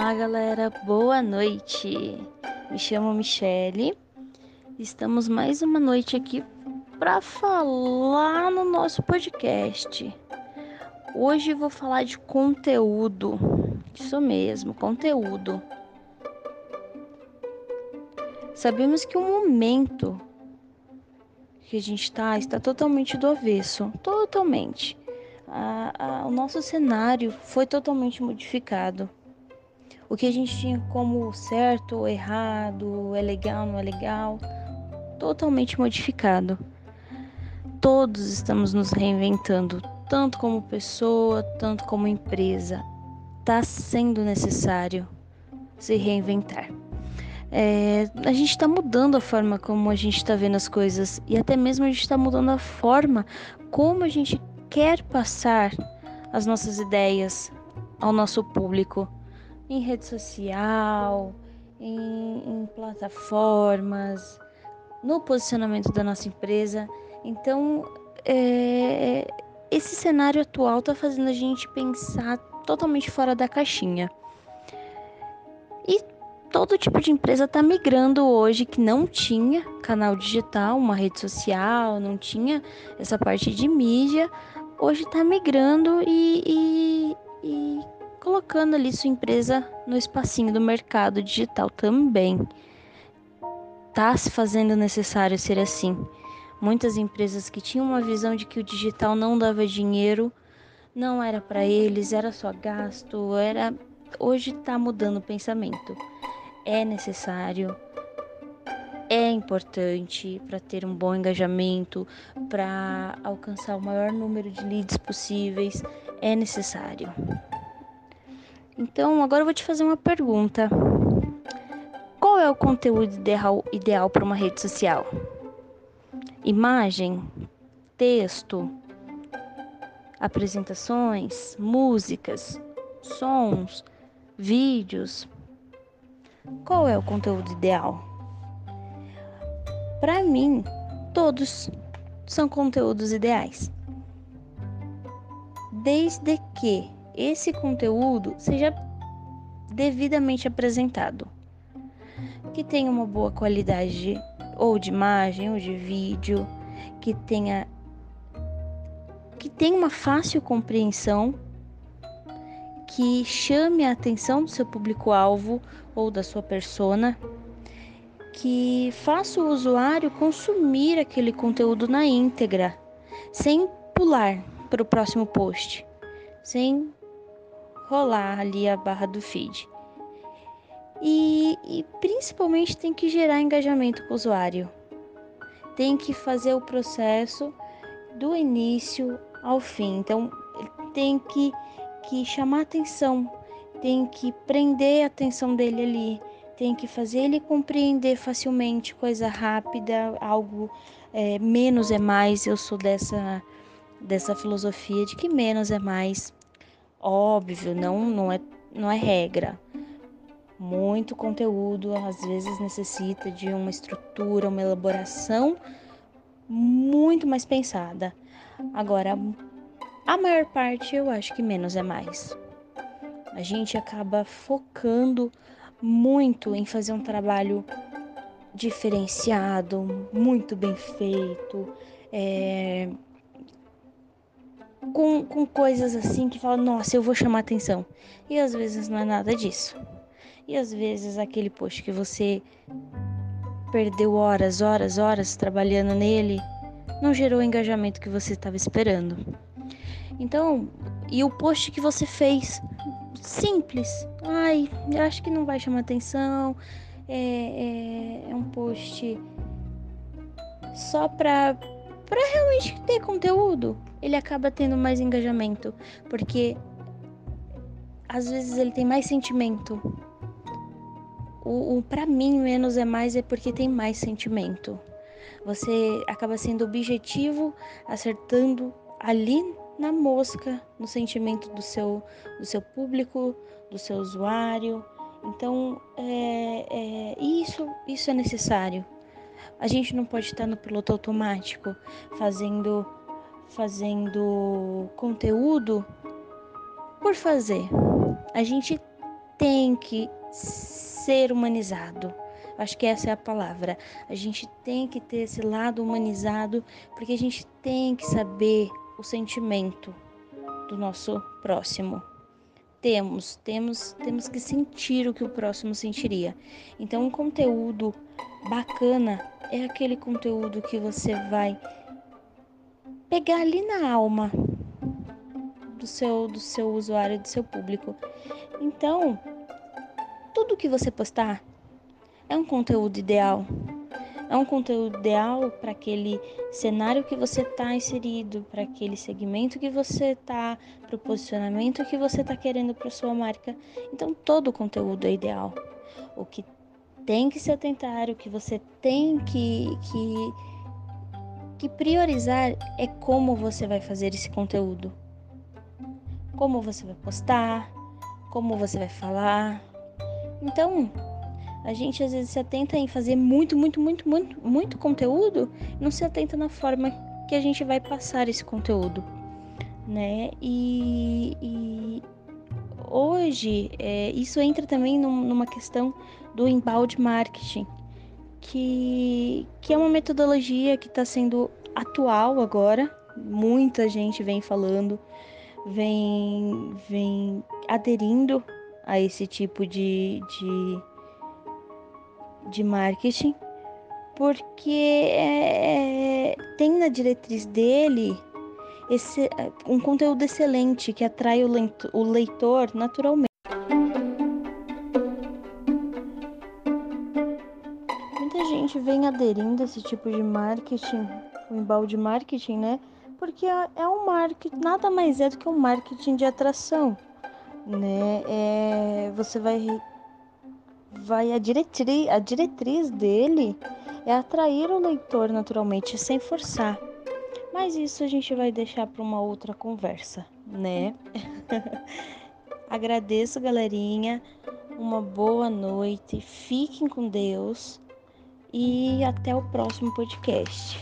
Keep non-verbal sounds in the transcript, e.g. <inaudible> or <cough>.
Olá, galera, boa noite. Me chamo Michele. Estamos mais uma noite aqui para falar no nosso podcast. Hoje vou falar de conteúdo. Isso mesmo, conteúdo. Sabemos que o momento que a gente está está totalmente do avesso, totalmente. A, a, o nosso cenário foi totalmente modificado. O que a gente tinha como certo ou errado, é legal, não é legal, totalmente modificado. Todos estamos nos reinventando, tanto como pessoa, tanto como empresa. Está sendo necessário se reinventar. É, a gente está mudando a forma como a gente está vendo as coisas e até mesmo a gente está mudando a forma como a gente quer passar as nossas ideias ao nosso público em rede social, em, em plataformas, no posicionamento da nossa empresa. Então, é, esse cenário atual está fazendo a gente pensar totalmente fora da caixinha. E todo tipo de empresa está migrando hoje que não tinha canal digital, uma rede social, não tinha essa parte de mídia, hoje está migrando e, e, e colocando ali sua empresa no espacinho do mercado digital também. Está se fazendo necessário ser assim. Muitas empresas que tinham uma visão de que o digital não dava dinheiro, não era para eles, era só gasto, era hoje está mudando o pensamento é necessário, é importante para ter um bom engajamento, para alcançar o maior número de leads possíveis, é necessário. Então, agora eu vou te fazer uma pergunta. Qual é o conteúdo ideal, ideal para uma rede social? Imagem, texto, apresentações, músicas, sons, vídeos, qual é o conteúdo ideal? Para mim, todos são conteúdos ideais. Desde que esse conteúdo seja devidamente apresentado, que tenha uma boa qualidade ou de imagem ou de vídeo, que tenha que tenha uma fácil compreensão que chame a atenção do seu público-alvo ou da sua persona, que faça o usuário consumir aquele conteúdo na íntegra, sem pular para o próximo post, sem rolar ali a barra do feed. E, e principalmente tem que gerar engajamento com o usuário. Tem que fazer o processo do início ao fim. Então, tem que que chamar atenção, tem que prender a atenção dele ali, tem que fazer ele compreender facilmente coisa rápida, algo é, menos é mais. Eu sou dessa dessa filosofia de que menos é mais. Óbvio, não não é não é regra. Muito conteúdo às vezes necessita de uma estrutura, uma elaboração muito mais pensada. Agora, a maior parte eu acho que menos é mais. A gente acaba focando muito em fazer um trabalho diferenciado, muito bem feito, é... com, com coisas assim que falam, nossa, eu vou chamar atenção. E às vezes não é nada disso. E às vezes aquele post que você perdeu horas, horas, horas trabalhando nele, não gerou o engajamento que você estava esperando. Então, e o post que você fez, simples. Ai, acho que não vai chamar atenção. É, é, é um post só pra, pra realmente ter conteúdo. Ele acaba tendo mais engajamento. Porque às vezes ele tem mais sentimento. O, o para mim, menos é mais é porque tem mais sentimento. Você acaba sendo objetivo, acertando ali na mosca, no sentimento do seu, do seu público, do seu usuário. Então, é, é, isso, isso é necessário. A gente não pode estar no piloto automático fazendo, fazendo conteúdo por fazer. A gente tem que ser humanizado. Acho que essa é a palavra. A gente tem que ter esse lado humanizado, porque a gente tem que saber o sentimento do nosso próximo. Temos, temos, temos que sentir o que o próximo sentiria. Então, um conteúdo bacana é aquele conteúdo que você vai pegar ali na alma do seu do seu usuário, do seu público. Então, tudo que você postar é um conteúdo ideal. É um conteúdo ideal para aquele cenário que você está inserido, para aquele segmento que você está, para o posicionamento que você está querendo para sua marca. Então, todo o conteúdo é ideal. O que tem que se atentar, o que você tem que, que, que priorizar é como você vai fazer esse conteúdo. Como você vai postar, como você vai falar. Então, a gente às vezes se atenta em fazer muito, muito, muito, muito, muito conteúdo, não se atenta na forma que a gente vai passar esse conteúdo, né? E, e hoje é, isso entra também num, numa questão do embalde marketing, que, que é uma metodologia que está sendo atual agora. Muita gente vem falando, vem, vem aderindo a esse tipo de, de de marketing, porque é, tem na diretriz dele esse, um conteúdo excelente que atrai o leitor naturalmente. Muita gente vem aderindo a esse tipo de marketing, o embalde marketing, né? Porque é, é um marketing, nada mais é do que um marketing de atração, né? É, você vai vai a diretriz, a diretriz dele é atrair o leitor naturalmente, sem forçar. Mas isso a gente vai deixar para uma outra conversa, né? <laughs> Agradeço, galerinha. Uma boa noite. Fiquem com Deus e até o próximo podcast.